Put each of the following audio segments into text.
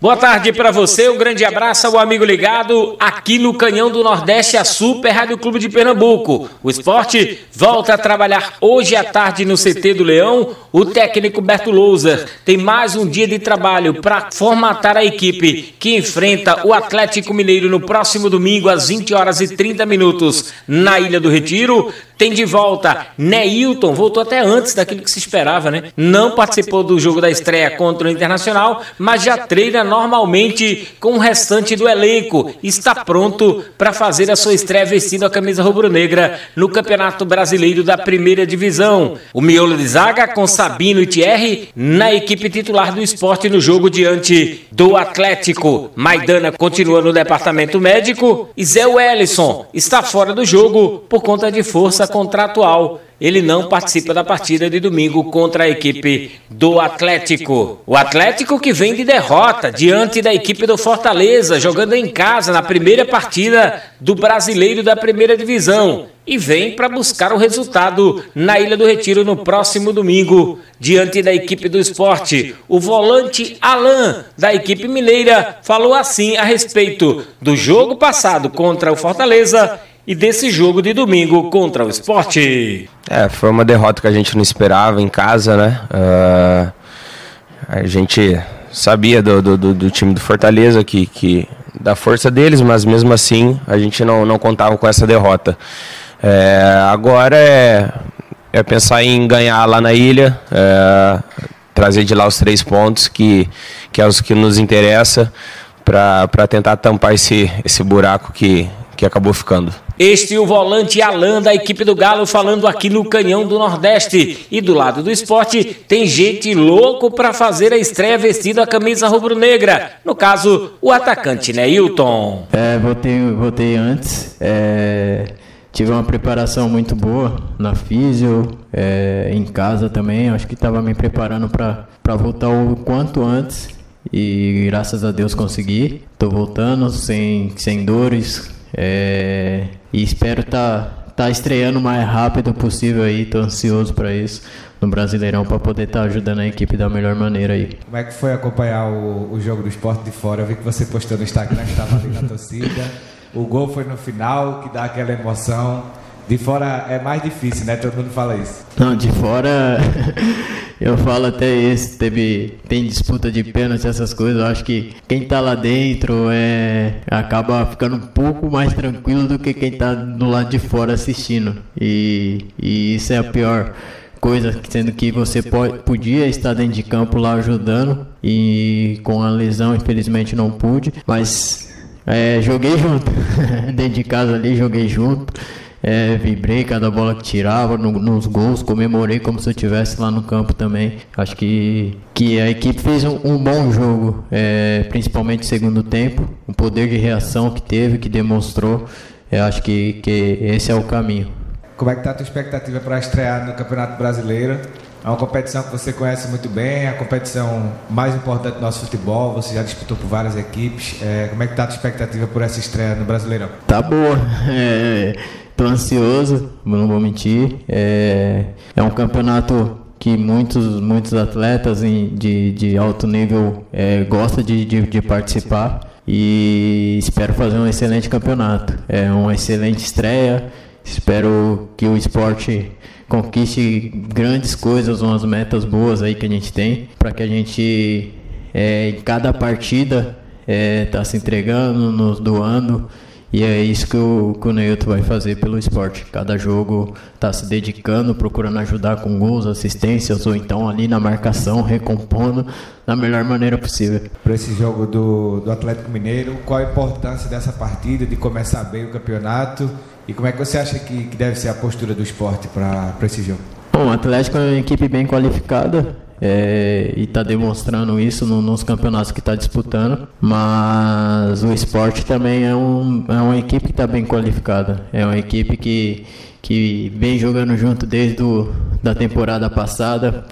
Boa tarde para você, um grande abraço ao amigo ligado aqui no Canhão do Nordeste, a Super Rádio Clube de Pernambuco. O esporte volta a trabalhar hoje à tarde no CT do Leão. O técnico Berto Louser tem mais um dia de trabalho para formatar a equipe que enfrenta o Atlético Mineiro no próximo domingo às 20 horas e 30 minutos na Ilha do Retiro. Tem de volta Neilton, voltou até antes daquilo que se esperava, né? Não participou do jogo da estreia contra o Internacional, mas já treina normalmente com o restante do elenco. Está pronto para fazer a sua estreia vestindo a camisa rubro-negra no Campeonato Brasileiro da Primeira Divisão. O miolo de zaga com Sabino e Thierry na equipe titular do esporte no jogo diante do Atlético. Maidana continua no departamento médico e Zé Wellison está fora do jogo por conta de força contratual. Ele não participa da partida de domingo contra a equipe do Atlético. O Atlético que vem de derrota diante da equipe do Fortaleza, jogando em casa na primeira partida do Brasileiro da Primeira Divisão. E vem para buscar o resultado na Ilha do Retiro no próximo domingo, diante da equipe do esporte. O volante Alain, da equipe mineira, falou assim a respeito do jogo passado contra o Fortaleza e desse jogo de domingo contra o esporte. É, foi uma derrota que a gente não esperava em casa, né? Uh, a gente sabia do, do, do, time do Fortaleza, que, que da força deles, mas mesmo assim a gente não, não contava com essa derrota. É, agora é, é pensar em ganhar lá na ilha, é, trazer de lá os três pontos, que, que é os que nos interessa, para tentar tampar esse, esse buraco que, que acabou ficando. Este é o volante Alan da equipe do Galo falando aqui no Canhão do Nordeste. E do lado do esporte tem gente louco para fazer a estreia vestido a camisa rubro-negra. No caso, o atacante Neilton. É, voltei, voltei antes. É, tive uma preparação muito boa na físio, é, em casa também. Acho que estava me preparando para voltar o quanto antes. E graças a Deus consegui. Estou voltando sem, sem dores, é, e espero estar tá, tá estreando o mais rápido possível aí, tô ansioso para isso no Brasileirão para poder estar tá ajudando a equipe da melhor maneira aí. Como é que foi acompanhar o, o jogo do esporte de fora? Eu vi que você postou no Instagram que estava ali na torcida. O gol foi no final, que dá aquela emoção. De fora é mais difícil, né? Todo mundo fala isso. Não, de fora eu falo até esse, teve, tem disputa de pênalti, essas coisas. Eu acho que quem tá lá dentro é, acaba ficando um pouco mais tranquilo do que quem tá do lado de fora assistindo. E, e isso é a pior coisa, sendo que você pode, podia estar dentro de campo lá ajudando e com a lesão infelizmente não pude, mas é, joguei junto, dentro de casa ali joguei junto é, vibrei cada bola que tirava no, nos gols, comemorei como se eu estivesse lá no campo também. Acho que, que a equipe fez um, um bom jogo, é, principalmente no segundo tempo. O poder de reação que teve, que demonstrou, eu acho que, que esse é o caminho. Como é que está a tua expectativa para estrear no Campeonato Brasileiro? É uma competição que você conhece muito bem, é a competição mais importante do nosso futebol. Você já disputou por várias equipes. É, como é que está a tua expectativa por essa estreia no Brasileirão? Tá boa. É, Ansioso, não vou mentir. É, é um campeonato que muitos, muitos atletas de, de alto nível é, gostam de, de, de, participar e espero fazer um excelente campeonato. É uma excelente estreia. Espero que o esporte conquiste grandes coisas, umas metas boas aí que a gente tem, para que a gente é, em cada partida está é, se entregando, nos doando e é isso que o, que o Neilton vai fazer pelo esporte. Cada jogo está se dedicando, procurando ajudar com gols, assistências, ou então ali na marcação, recompondo da melhor maneira possível. Para esse jogo do, do Atlético Mineiro, qual a importância dessa partida, de começar bem o campeonato? E como é que você acha que, que deve ser a postura do esporte para esse jogo? Bom, o Atlético é uma equipe bem qualificada, é, e está demonstrando isso no, nos campeonatos que está disputando. Mas o esporte também é, um, é uma equipe que está bem qualificada. É uma equipe que, que vem jogando junto desde do, da temporada passada.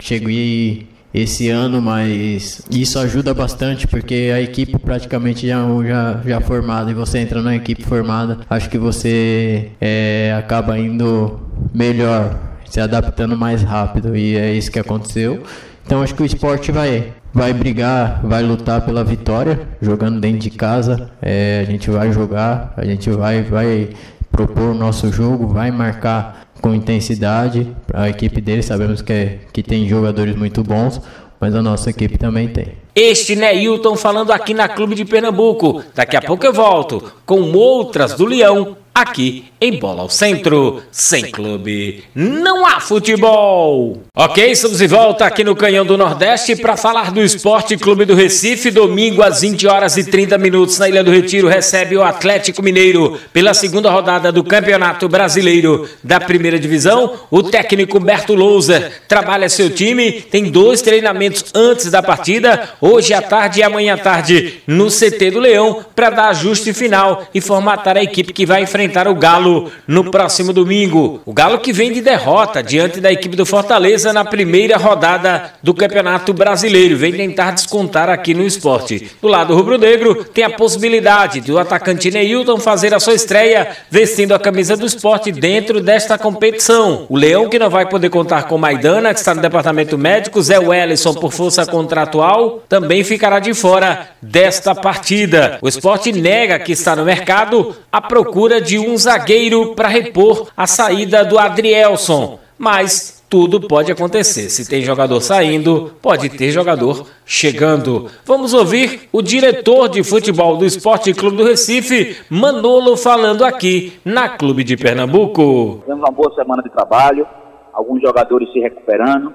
Cheguei esse ano, mas isso ajuda bastante porque a equipe praticamente já, já, já formada e você entra na equipe formada, acho que você é, acaba indo melhor, se adaptando mais rápido e é isso que aconteceu. Então acho que o esporte vai vai brigar, vai lutar pela vitória, jogando dentro de casa. É, a gente vai jogar, a gente vai, vai propor o nosso jogo, vai marcar com intensidade. A equipe dele sabemos que, é, que tem jogadores muito bons, mas a nossa equipe também tem. Este Neilton falando aqui na Clube de Pernambuco. Daqui a pouco eu volto com outras do Leão aqui em Bola ao Centro. Sem clube, não há futebol. Ok, estamos de volta aqui no Canhão do Nordeste para falar do Esporte Clube do Recife. Domingo às 20 horas e 30 minutos na Ilha do Retiro recebe o Atlético Mineiro pela segunda rodada do Campeonato Brasileiro da Primeira Divisão. O técnico Berto Louser trabalha seu time, tem dois treinamentos antes da partida, hoje à tarde e amanhã à tarde no CT do Leão para dar ajuste final e formatar a equipe que vai enfrentar o Galo no próximo domingo. O Galo que vem de derrota diante da equipe do Fortaleza na primeira rodada do Campeonato Brasileiro. Vem tentar descontar aqui no esporte. Do lado rubro-negro, tem a possibilidade do atacante Neilton fazer a sua estreia vestindo a camisa do esporte dentro desta competição. O Leão que não vai poder contar com Maidana, que está no departamento médico, Zé Wellison por força contratual, também ficará de fora desta partida. O esporte nega que está no mercado à procura de de um zagueiro para repor a saída do Adrielson. Mas tudo pode acontecer. Se tem jogador saindo, pode ter jogador chegando. Vamos ouvir o diretor de futebol do Esporte Clube do Recife, Manolo, falando aqui na Clube de Pernambuco. Tivemos uma boa semana de trabalho, alguns jogadores se recuperando,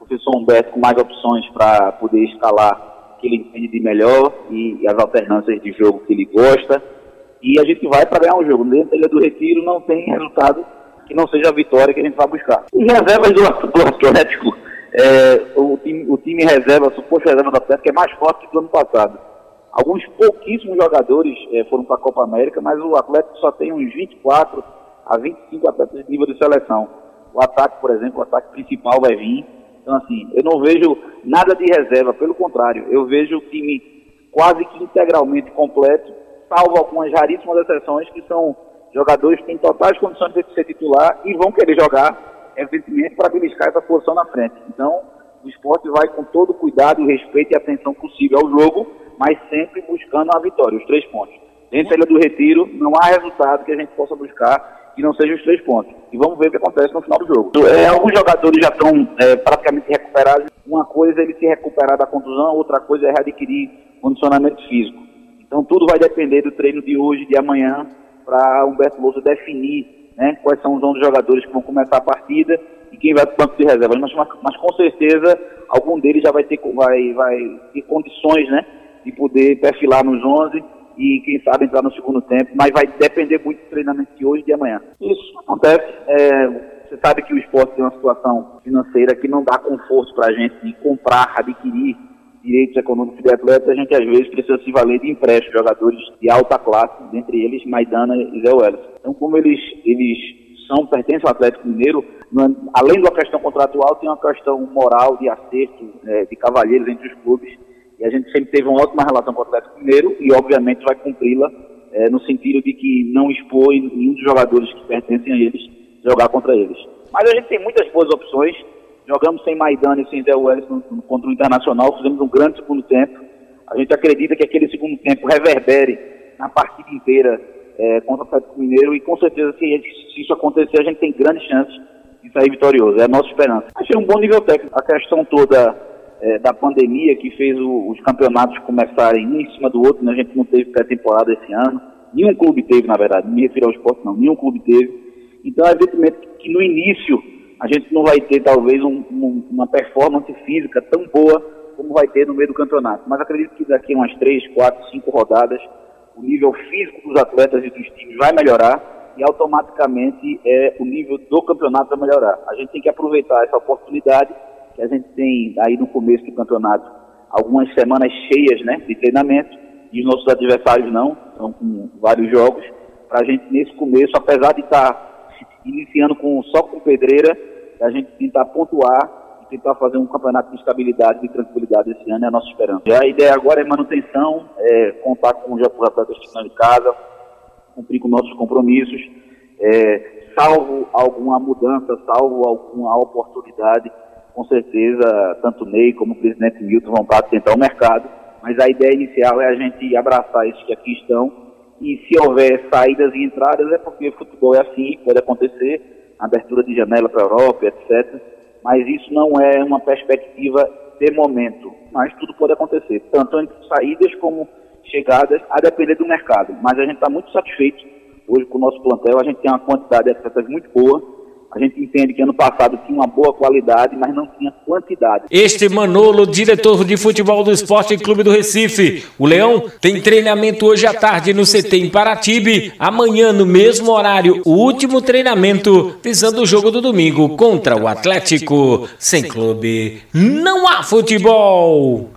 o professor Humberto com mais opções para poder escalar o que ele entende de melhor e as alternâncias de jogo que ele gosta e a gente vai para ganhar um jogo. Dentro da Ilha do Retiro não tem resultado que não seja a vitória que a gente vai buscar. Os reservas do, do Atlético, é, o, time, o time reserva, o suposto reserva do Atlético é mais forte que o ano passado. Alguns pouquíssimos jogadores é, foram para a Copa América, mas o Atlético só tem uns 24 a 25 atletas de nível de seleção. O ataque, por exemplo, o ataque principal vai vir. Então, assim, eu não vejo nada de reserva, pelo contrário, eu vejo o time quase que integralmente completo salvo algumas raríssimas exceções, que são jogadores que têm totais condições de ser titular e vão querer jogar, evidentemente, para beliscar essa posição na frente. Então, o esporte vai com todo cuidado, respeito e atenção possível ao jogo, mas sempre buscando a vitória, os três pontos. Dentro da Ilha do Retiro, não há resultado que a gente possa buscar que não sejam os três pontos. E vamos ver o que acontece no final do jogo. É, alguns jogadores já estão é, praticamente recuperados. Uma coisa é ele se recuperar da contusão, outra coisa é readquirir condicionamento físico. Então tudo vai depender do treino de hoje, de amanhã, para Humberto Lousa definir né, quais são os 11 jogadores que vão começar a partida e quem vai para o banco de reserva. Mas, mas, com certeza algum deles já vai ter, vai, vai ter condições né, de poder perfilar nos 11 e quem sabe entrar no segundo tempo, mas vai depender muito do treinamento de hoje e de amanhã. Isso acontece. É, você sabe que o esporte tem uma situação financeira que não dá conforto para a gente de comprar, adquirir direitos econômicos de atletas, a gente às vezes precisa se valer de empréstimos, jogadores de alta classe, dentre eles Maidana e Zé Welles. Então, como eles, eles são, pertencem ao Atlético Mineiro, além da questão contratual, tem uma questão moral de acerto, é, de cavalheiros entre os clubes, e a gente sempre teve uma ótima relação com o Atlético Mineiro e, obviamente, vai cumpri-la é, no sentido de que não expõe nenhum dos jogadores que pertencem a eles jogar contra eles. Mas a gente tem muitas boas opções, Jogamos sem Maidana e sem Zé Welles contra o Internacional, fizemos um grande segundo tempo. A gente acredita que aquele segundo tempo reverbere na partida inteira é, contra o Atlético Mineiro e com certeza se, se, isso acontecer a gente tem grandes chances de sair vitorioso. É a nossa esperança. Achei um bom nível técnico. A questão toda é, da pandemia que fez o, os campeonatos começarem um em cima do outro, né? a gente não teve pré-temporada esse ano. Nenhum clube teve, na verdade, me refiro ao esporte não, nenhum clube teve. Então, evidentemente que no início a gente não vai ter talvez um, um, uma performance física tão boa como vai ter no meio do campeonato. Mas acredito que daqui umas três, quatro, cinco rodadas, o nível físico dos atletas e dos times vai melhorar e automaticamente é, o nível do campeonato vai melhorar. A gente tem que aproveitar essa oportunidade que a gente tem aí no começo do campeonato, algumas semanas cheias né, de treinamento, e os nossos adversários não, estão com vários jogos, para a gente nesse começo, apesar de estar tá iniciando com, só com pedreira, a gente tentar pontuar e tentar fazer um campeonato de estabilidade e tranquilidade esse ano é a nossa esperança. A ideia agora é manutenção, é contar com os atletas que estão em casa, cumprir com nossos compromissos, é, salvo alguma mudança, salvo alguma oportunidade, com certeza tanto o Ney como o presidente Milton vão para tentar o mercado, mas a ideia inicial é a gente abraçar esses que aqui estão e se houver saídas e entradas é porque futebol é assim, pode acontecer, abertura de janela para a Europa, etc. Mas isso não é uma perspectiva de momento, mas tudo pode acontecer, tanto entre saídas como chegadas, a depender do mercado. Mas a gente está muito satisfeito hoje com o nosso plantel, a gente tem uma quantidade de atletas muito boa, a gente entende que ano passado tinha uma boa qualidade, mas não tinha quantidade. Este Manolo, diretor de futebol do Esporte Clube do Recife. O Leão tem treinamento hoje à tarde no CT em Paratibe. Amanhã, no mesmo horário, o último treinamento, visando o jogo do domingo contra o Atlético. Sem clube, não há futebol.